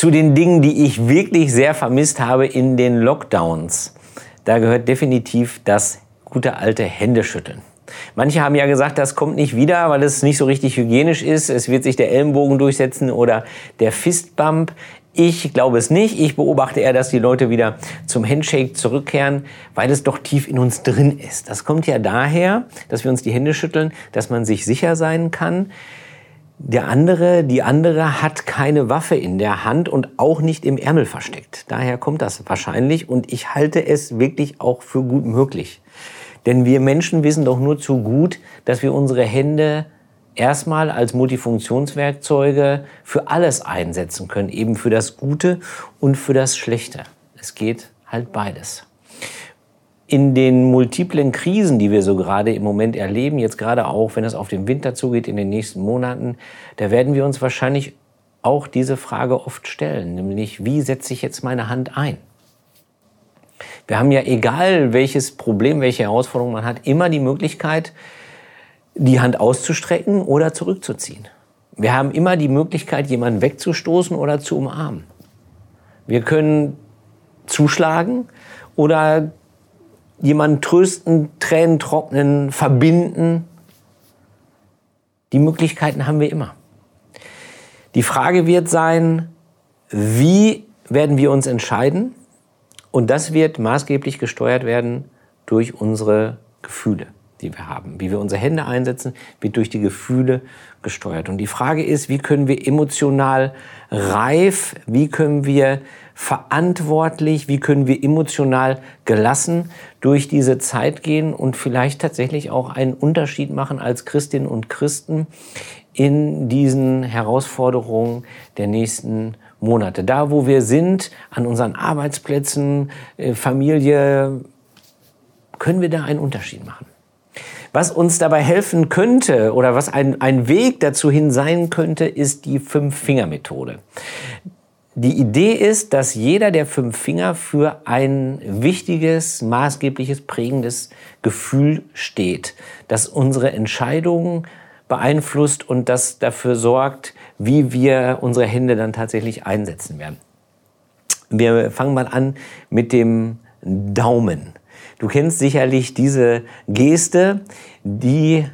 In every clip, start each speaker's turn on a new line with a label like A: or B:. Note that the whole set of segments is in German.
A: zu den Dingen, die ich wirklich sehr vermisst habe in den Lockdowns. Da gehört definitiv das gute alte Händeschütteln. Manche haben ja gesagt, das kommt nicht wieder, weil es nicht so richtig hygienisch ist. Es wird sich der Ellenbogen durchsetzen oder der Fistbump. Ich glaube es nicht. Ich beobachte eher, dass die Leute wieder zum Handshake zurückkehren, weil es doch tief in uns drin ist. Das kommt ja daher, dass wir uns die Hände schütteln, dass man sich sicher sein kann. Der andere, die andere hat keine Waffe in der Hand und auch nicht im Ärmel versteckt. Daher kommt das wahrscheinlich und ich halte es wirklich auch für gut möglich. Denn wir Menschen wissen doch nur zu gut, dass wir unsere Hände erstmal als Multifunktionswerkzeuge für alles einsetzen können, eben für das Gute und für das Schlechte. Es geht halt beides. In den multiplen Krisen, die wir so gerade im Moment erleben, jetzt gerade auch, wenn es auf den Winter zugeht in den nächsten Monaten, da werden wir uns wahrscheinlich auch diese Frage oft stellen, nämlich wie setze ich jetzt meine Hand ein? Wir haben ja egal welches Problem, welche Herausforderung man hat, immer die Möglichkeit, die Hand auszustrecken oder zurückzuziehen. Wir haben immer die Möglichkeit, jemanden wegzustoßen oder zu umarmen. Wir können zuschlagen oder jemanden trösten, Tränen trocknen, verbinden. Die Möglichkeiten haben wir immer. Die Frage wird sein, wie werden wir uns entscheiden? Und das wird maßgeblich gesteuert werden durch unsere Gefühle die wir haben. Wie wir unsere Hände einsetzen, wird durch die Gefühle gesteuert. Und die Frage ist, wie können wir emotional reif, wie können wir verantwortlich, wie können wir emotional gelassen durch diese Zeit gehen und vielleicht tatsächlich auch einen Unterschied machen als Christinnen und Christen in diesen Herausforderungen der nächsten Monate. Da, wo wir sind, an unseren Arbeitsplätzen, äh, Familie, können wir da einen Unterschied machen. Was uns dabei helfen könnte oder was ein, ein Weg dazu hin sein könnte, ist die Fünf-Finger-Methode. Die Idee ist, dass jeder der fünf Finger für ein wichtiges, maßgebliches, prägendes Gefühl steht, das unsere Entscheidungen beeinflusst und das dafür sorgt, wie wir unsere Hände dann tatsächlich einsetzen werden. Wir fangen mal an mit dem Daumen. Du kennst sicherlich diese Geste, die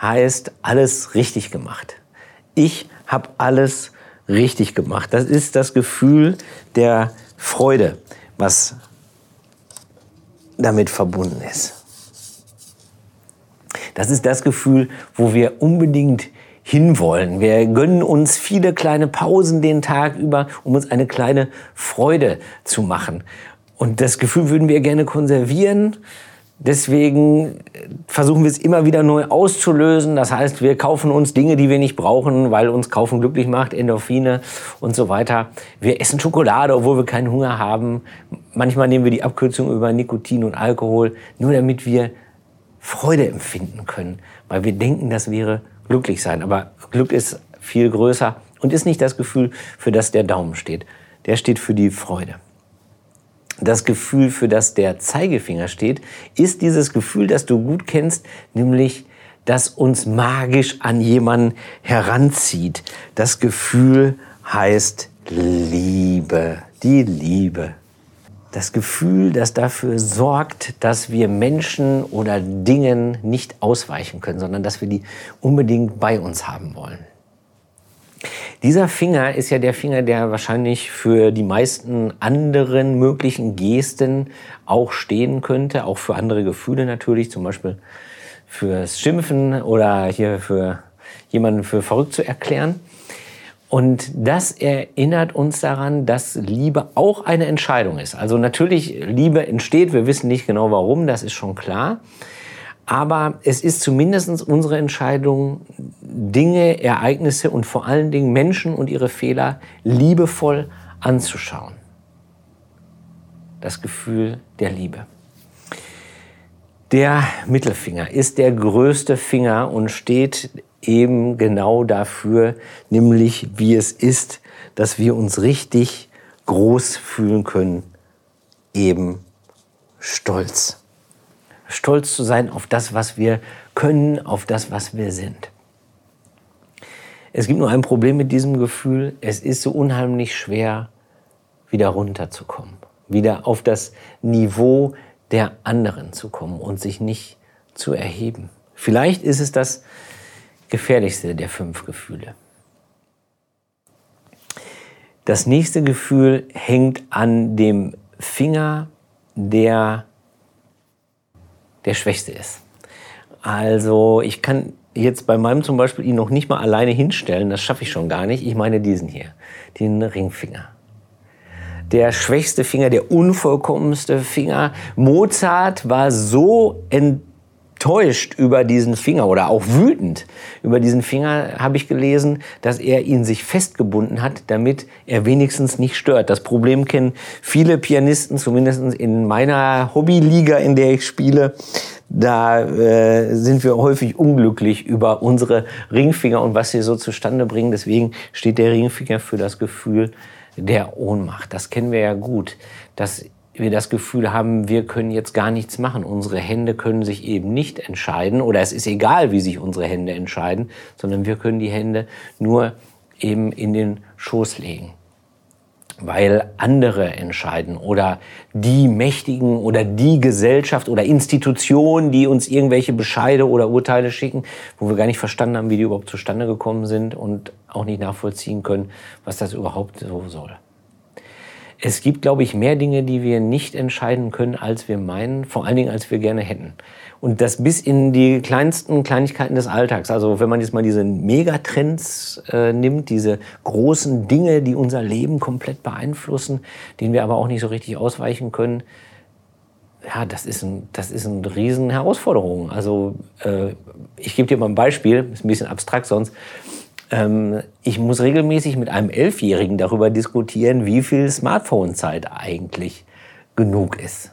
A: heißt alles richtig gemacht. Ich habe alles richtig gemacht. Das ist das Gefühl der Freude, was damit verbunden ist. Das ist das Gefühl, wo wir unbedingt hinwollen. Wir gönnen uns viele kleine Pausen den Tag über, um uns eine kleine Freude zu machen. Und das Gefühl würden wir gerne konservieren. Deswegen versuchen wir es immer wieder neu auszulösen. Das heißt, wir kaufen uns Dinge, die wir nicht brauchen, weil uns kaufen glücklich macht, Endorphine und so weiter. Wir essen Schokolade, obwohl wir keinen Hunger haben. Manchmal nehmen wir die Abkürzung über Nikotin und Alkohol, nur damit wir Freude empfinden können, weil wir denken, das wäre glücklich sein. Aber Glück ist viel größer und ist nicht das Gefühl, für das der Daumen steht. Der steht für die Freude das Gefühl, für das der Zeigefinger steht, ist dieses Gefühl, das du gut kennst, nämlich das uns magisch an jemanden heranzieht. Das Gefühl heißt Liebe, die Liebe. Das Gefühl, das dafür sorgt, dass wir Menschen oder Dingen nicht ausweichen können, sondern dass wir die unbedingt bei uns haben wollen. Dieser Finger ist ja der Finger, der wahrscheinlich für die meisten anderen möglichen Gesten auch stehen könnte, auch für andere Gefühle natürlich, zum Beispiel fürs Schimpfen oder hier für jemanden für verrückt zu erklären. Und das erinnert uns daran, dass Liebe auch eine Entscheidung ist. Also natürlich, Liebe entsteht, wir wissen nicht genau warum, das ist schon klar. Aber es ist zumindest unsere Entscheidung, Dinge, Ereignisse und vor allen Dingen Menschen und ihre Fehler liebevoll anzuschauen. Das Gefühl der Liebe. Der Mittelfinger ist der größte Finger und steht eben genau dafür, nämlich wie es ist, dass wir uns richtig groß fühlen können, eben stolz stolz zu sein auf das, was wir können, auf das, was wir sind. Es gibt nur ein Problem mit diesem Gefühl. Es ist so unheimlich schwer, wieder runterzukommen, wieder auf das Niveau der anderen zu kommen und sich nicht zu erheben. Vielleicht ist es das gefährlichste der fünf Gefühle. Das nächste Gefühl hängt an dem Finger, der der schwächste ist. Also ich kann jetzt bei meinem zum Beispiel ihn noch nicht mal alleine hinstellen, das schaffe ich schon gar nicht. Ich meine diesen hier, den Ringfinger. Der schwächste Finger, der unvollkommenste Finger. Mozart war so enttäuscht über diesen Finger oder auch wütend über diesen Finger, habe ich gelesen, dass er ihn sich festgebunden hat, damit er wenigstens nicht stört. Das Problem kennen viele Pianisten, zumindest in meiner Hobbyliga, in der ich spiele da äh, sind wir häufig unglücklich über unsere Ringfinger und was sie so zustande bringen. Deswegen steht der Ringfinger für das Gefühl der Ohnmacht. Das kennen wir ja gut, dass wir das Gefühl haben, wir können jetzt gar nichts machen. Unsere Hände können sich eben nicht entscheiden oder es ist egal, wie sich unsere Hände entscheiden, sondern wir können die Hände nur eben in den Schoß legen weil andere entscheiden oder die Mächtigen oder die Gesellschaft oder Institutionen, die uns irgendwelche Bescheide oder Urteile schicken, wo wir gar nicht verstanden haben, wie die überhaupt zustande gekommen sind und auch nicht nachvollziehen können, was das überhaupt so soll. Es gibt, glaube ich, mehr Dinge, die wir nicht entscheiden können, als wir meinen, vor allen Dingen, als wir gerne hätten. Und das bis in die kleinsten Kleinigkeiten des Alltags. Also wenn man jetzt mal diese Megatrends äh, nimmt, diese großen Dinge, die unser Leben komplett beeinflussen, denen wir aber auch nicht so richtig ausweichen können, ja, das ist, ein, das ist eine riesen Herausforderung. Also äh, ich gebe dir mal ein Beispiel, ist ein bisschen abstrakt sonst. Ähm, ich muss regelmäßig mit einem Elfjährigen darüber diskutieren, wie viel Smartphone-Zeit eigentlich genug ist.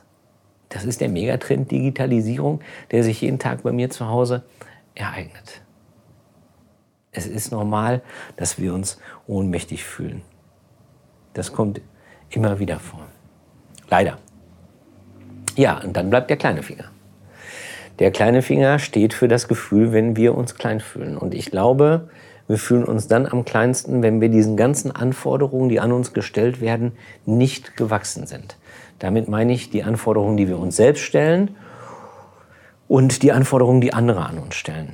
A: Das ist der Megatrend Digitalisierung, der sich jeden Tag bei mir zu Hause ereignet. Es ist normal, dass wir uns ohnmächtig fühlen. Das kommt immer wieder vor. Leider. Ja, und dann bleibt der kleine Finger. Der kleine Finger steht für das Gefühl, wenn wir uns klein fühlen. Und ich glaube, wir fühlen uns dann am kleinsten, wenn wir diesen ganzen Anforderungen, die an uns gestellt werden, nicht gewachsen sind. Damit meine ich die Anforderungen, die wir uns selbst stellen und die Anforderungen, die andere an uns stellen.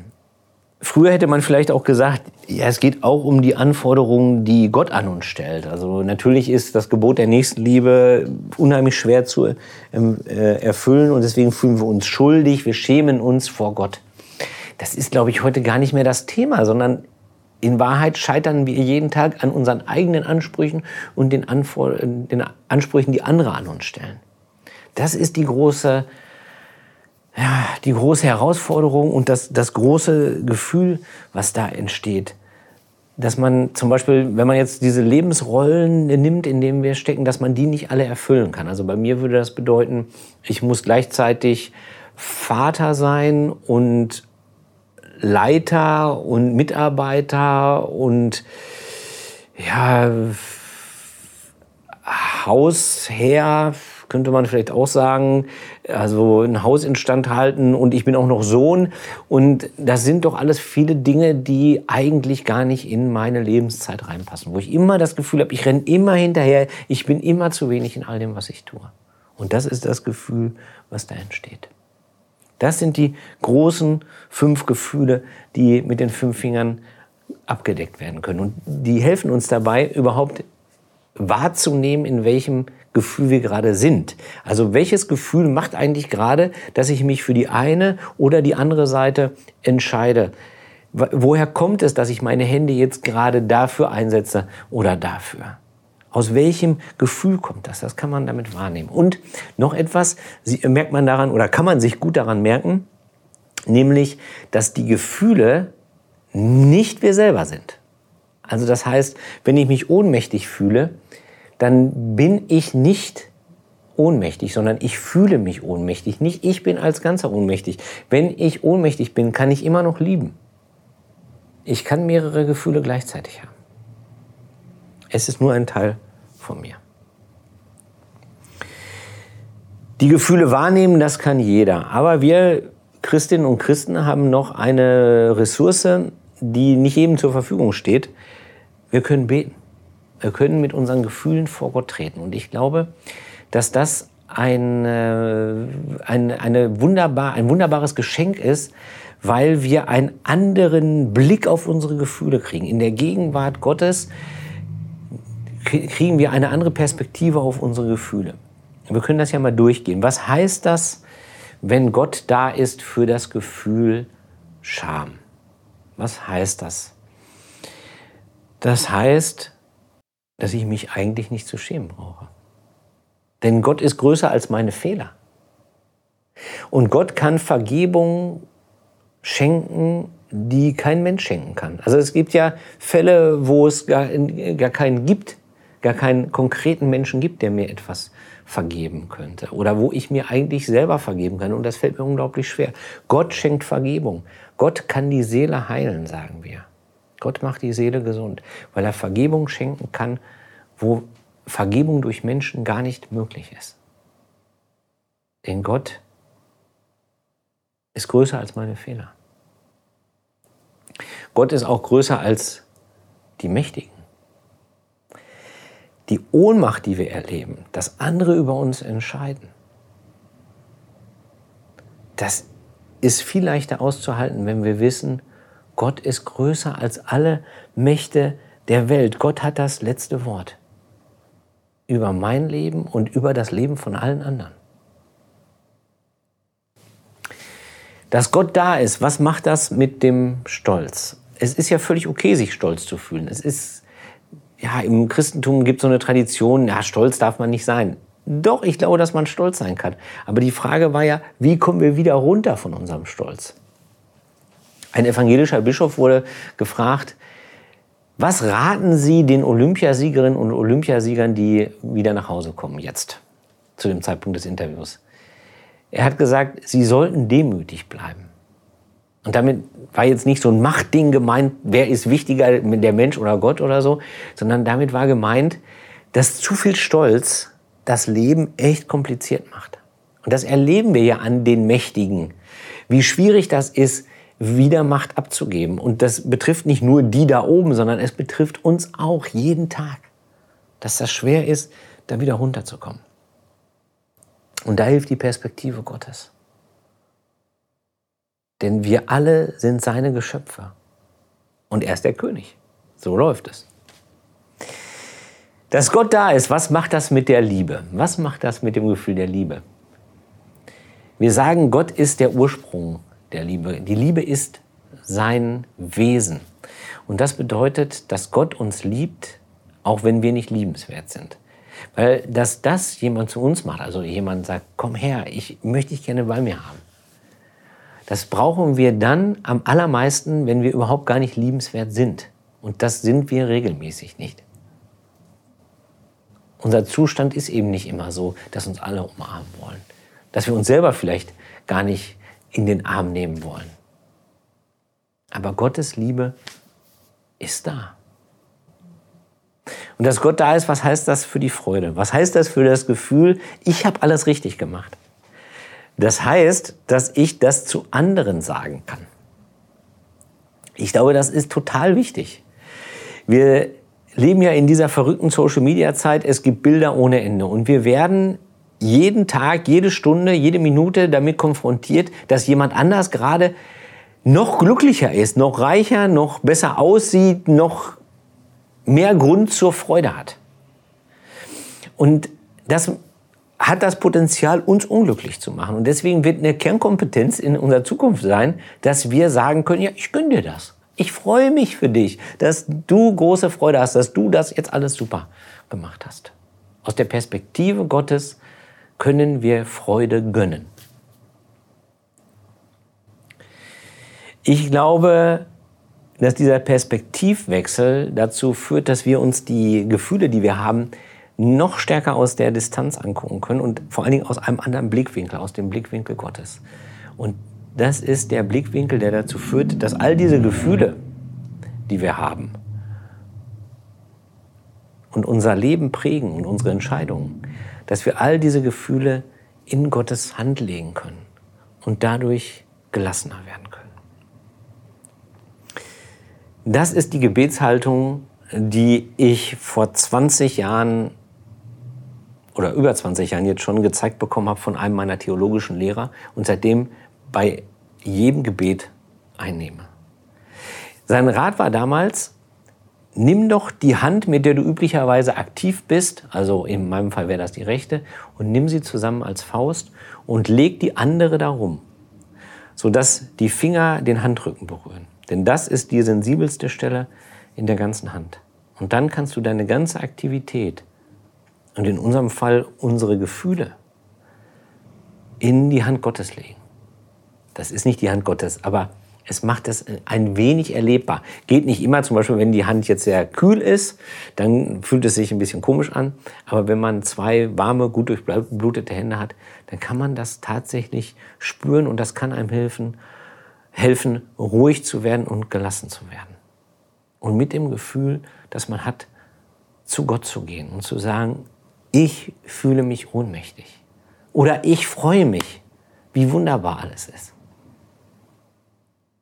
A: Früher hätte man vielleicht auch gesagt, ja, es geht auch um die Anforderungen, die Gott an uns stellt. Also natürlich ist das Gebot der Nächstenliebe unheimlich schwer zu ähm, äh, erfüllen und deswegen fühlen wir uns schuldig, wir schämen uns vor Gott. Das ist, glaube ich, heute gar nicht mehr das Thema, sondern in Wahrheit scheitern wir jeden Tag an unseren eigenen Ansprüchen und den, Anfor den Ansprüchen, die andere an uns stellen. Das ist die große, ja, die große Herausforderung und das, das große Gefühl, was da entsteht. Dass man zum Beispiel, wenn man jetzt diese Lebensrollen nimmt, in denen wir stecken, dass man die nicht alle erfüllen kann. Also bei mir würde das bedeuten, ich muss gleichzeitig Vater sein und Leiter und Mitarbeiter und ja, Hausherr könnte man vielleicht auch sagen, also ein Haus instand halten und ich bin auch noch Sohn und das sind doch alles viele Dinge, die eigentlich gar nicht in meine Lebenszeit reinpassen, wo ich immer das Gefühl habe, ich renne immer hinterher, ich bin immer zu wenig in all dem, was ich tue. Und das ist das Gefühl, was da entsteht. Das sind die großen fünf Gefühle, die mit den fünf Fingern abgedeckt werden können. Und die helfen uns dabei, überhaupt wahrzunehmen, in welchem Gefühl wir gerade sind. Also welches Gefühl macht eigentlich gerade, dass ich mich für die eine oder die andere Seite entscheide? Woher kommt es, dass ich meine Hände jetzt gerade dafür einsetze oder dafür? Aus welchem Gefühl kommt das? Das kann man damit wahrnehmen. Und noch etwas merkt man daran oder kann man sich gut daran merken, nämlich, dass die Gefühle nicht wir selber sind. Also das heißt, wenn ich mich ohnmächtig fühle, dann bin ich nicht ohnmächtig, sondern ich fühle mich ohnmächtig. Nicht ich bin als Ganzer ohnmächtig. Wenn ich ohnmächtig bin, kann ich immer noch lieben. Ich kann mehrere Gefühle gleichzeitig haben. Es ist nur ein Teil von mir. Die Gefühle wahrnehmen, das kann jeder. Aber wir Christinnen und Christen haben noch eine Ressource, die nicht jedem zur Verfügung steht. Wir können beten. Wir können mit unseren Gefühlen vor Gott treten. Und ich glaube, dass das ein, ein, eine wunderbar, ein wunderbares Geschenk ist, weil wir einen anderen Blick auf unsere Gefühle kriegen. In der Gegenwart Gottes kriegen wir eine andere Perspektive auf unsere Gefühle. Wir können das ja mal durchgehen. Was heißt das, wenn Gott da ist für das Gefühl Scham? Was heißt das? Das heißt, dass ich mich eigentlich nicht zu schämen brauche. Denn Gott ist größer als meine Fehler. Und Gott kann Vergebung schenken, die kein Mensch schenken kann. Also es gibt ja Fälle, wo es gar, gar keinen gibt, gar keinen konkreten Menschen gibt, der mir etwas vergeben könnte. Oder wo ich mir eigentlich selber vergeben kann. Und das fällt mir unglaublich schwer. Gott schenkt Vergebung. Gott kann die Seele heilen, sagen wir. Gott macht die Seele gesund, weil er Vergebung schenken kann, wo Vergebung durch Menschen gar nicht möglich ist. Denn Gott ist größer als meine Fehler. Gott ist auch größer als die Mächtigen. Die Ohnmacht, die wir erleben, dass andere über uns entscheiden, das ist viel leichter auszuhalten, wenn wir wissen, Gott ist größer als alle Mächte der Welt. Gott hat das letzte Wort über mein Leben und über das Leben von allen anderen. Dass Gott da ist, was macht das mit dem Stolz? Es ist ja völlig okay, sich stolz zu fühlen. Es ist, ja, im Christentum gibt es so eine Tradition, ja, stolz darf man nicht sein. Doch, ich glaube, dass man stolz sein kann. Aber die Frage war ja, wie kommen wir wieder runter von unserem Stolz? Ein evangelischer Bischof wurde gefragt, was raten Sie den Olympiasiegerinnen und Olympiasiegern, die wieder nach Hause kommen jetzt, zu dem Zeitpunkt des Interviews? Er hat gesagt, sie sollten demütig bleiben. Und damit war jetzt nicht so ein Machtding gemeint, wer ist wichtiger, der Mensch oder Gott oder so, sondern damit war gemeint, dass zu viel Stolz das Leben echt kompliziert macht. Und das erleben wir ja an den Mächtigen. Wie schwierig das ist, wieder Macht abzugeben. Und das betrifft nicht nur die da oben, sondern es betrifft uns auch jeden Tag. Dass das schwer ist, da wieder runterzukommen. Und da hilft die Perspektive Gottes. Denn wir alle sind seine Geschöpfe. Und er ist der König. So läuft es. Dass Gott da ist, was macht das mit der Liebe? Was macht das mit dem Gefühl der Liebe? Wir sagen, Gott ist der Ursprung der Liebe. Die Liebe ist sein Wesen. Und das bedeutet, dass Gott uns liebt, auch wenn wir nicht liebenswert sind. Weil dass das jemand zu uns macht, also jemand sagt, komm her, ich möchte dich gerne bei mir haben. Das brauchen wir dann am allermeisten, wenn wir überhaupt gar nicht liebenswert sind. Und das sind wir regelmäßig nicht. Unser Zustand ist eben nicht immer so, dass uns alle umarmen wollen. Dass wir uns selber vielleicht gar nicht in den Arm nehmen wollen. Aber Gottes Liebe ist da. Und dass Gott da ist, was heißt das für die Freude? Was heißt das für das Gefühl, ich habe alles richtig gemacht? Das heißt, dass ich das zu anderen sagen kann. Ich glaube, das ist total wichtig. Wir leben ja in dieser verrückten Social-Media-Zeit. Es gibt Bilder ohne Ende. Und wir werden jeden Tag, jede Stunde, jede Minute damit konfrontiert, dass jemand anders gerade noch glücklicher ist, noch reicher, noch besser aussieht, noch mehr Grund zur Freude hat. Und das hat das Potenzial, uns unglücklich zu machen. Und deswegen wird eine Kernkompetenz in unserer Zukunft sein, dass wir sagen können, ja, ich gönne dir das. Ich freue mich für dich, dass du große Freude hast, dass du das jetzt alles super gemacht hast. Aus der Perspektive Gottes können wir Freude gönnen. Ich glaube, dass dieser Perspektivwechsel dazu führt, dass wir uns die Gefühle, die wir haben, noch stärker aus der Distanz angucken können und vor allen Dingen aus einem anderen Blickwinkel, aus dem Blickwinkel Gottes. Und das ist der Blickwinkel, der dazu führt, dass all diese Gefühle, die wir haben und unser Leben prägen und unsere Entscheidungen, dass wir all diese Gefühle in Gottes Hand legen können und dadurch gelassener werden können. Das ist die Gebetshaltung, die ich vor 20 Jahren oder über 20 Jahren jetzt schon gezeigt bekommen habe von einem meiner theologischen Lehrer und seitdem bei jedem Gebet einnehme. Sein Rat war damals, nimm doch die Hand, mit der du üblicherweise aktiv bist, also in meinem Fall wäre das die rechte, und nimm sie zusammen als Faust und leg die andere darum, sodass die Finger den Handrücken berühren. Denn das ist die sensibelste Stelle in der ganzen Hand. Und dann kannst du deine ganze Aktivität und in unserem Fall unsere Gefühle in die Hand Gottes legen. Das ist nicht die Hand Gottes, aber es macht es ein wenig erlebbar. Geht nicht immer, zum Beispiel, wenn die Hand jetzt sehr kühl ist, dann fühlt es sich ein bisschen komisch an. Aber wenn man zwei warme, gut durchblutete Hände hat, dann kann man das tatsächlich spüren und das kann einem helfen, helfen, ruhig zu werden und gelassen zu werden. Und mit dem Gefühl, dass man hat, zu Gott zu gehen und zu sagen, ich fühle mich ohnmächtig. Oder ich freue mich, wie wunderbar alles ist.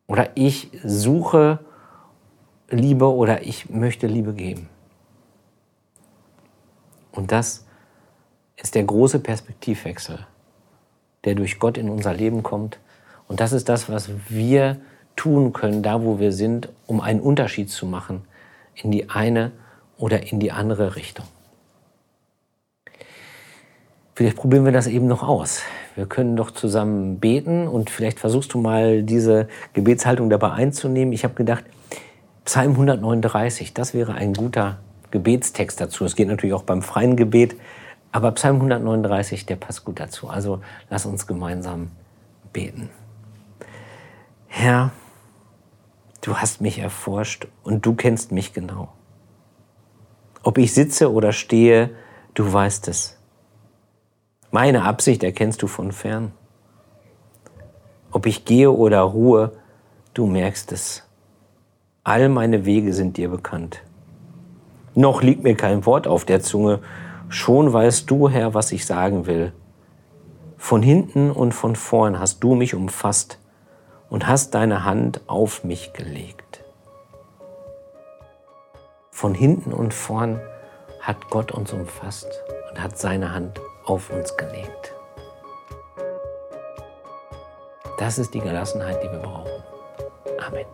A: Oder ich suche Liebe oder ich möchte Liebe geben. Und das ist der große Perspektivwechsel, der durch Gott in unser Leben kommt. Und das ist das, was wir tun können, da wo wir sind, um einen Unterschied zu machen in die eine oder in die andere Richtung. Vielleicht probieren wir das eben noch aus. Wir können doch zusammen beten und vielleicht versuchst du mal diese Gebetshaltung dabei einzunehmen. Ich habe gedacht, Psalm 139, das wäre ein guter Gebetstext dazu. Es geht natürlich auch beim freien Gebet, aber Psalm 139, der passt gut dazu. Also lass uns gemeinsam beten. Herr, du hast mich erforscht und du kennst mich genau. Ob ich sitze oder stehe, du weißt es. Meine Absicht erkennst du von fern. Ob ich gehe oder ruhe, du merkst es. All meine Wege sind dir bekannt. Noch liegt mir kein Wort auf der Zunge, schon weißt du, Herr, was ich sagen will. Von hinten und von vorn hast du mich umfasst und hast deine Hand auf mich gelegt. Von hinten und vorn hat Gott uns umfasst und hat seine Hand auf uns gelegt. Das ist die Gelassenheit, die wir brauchen. Amen.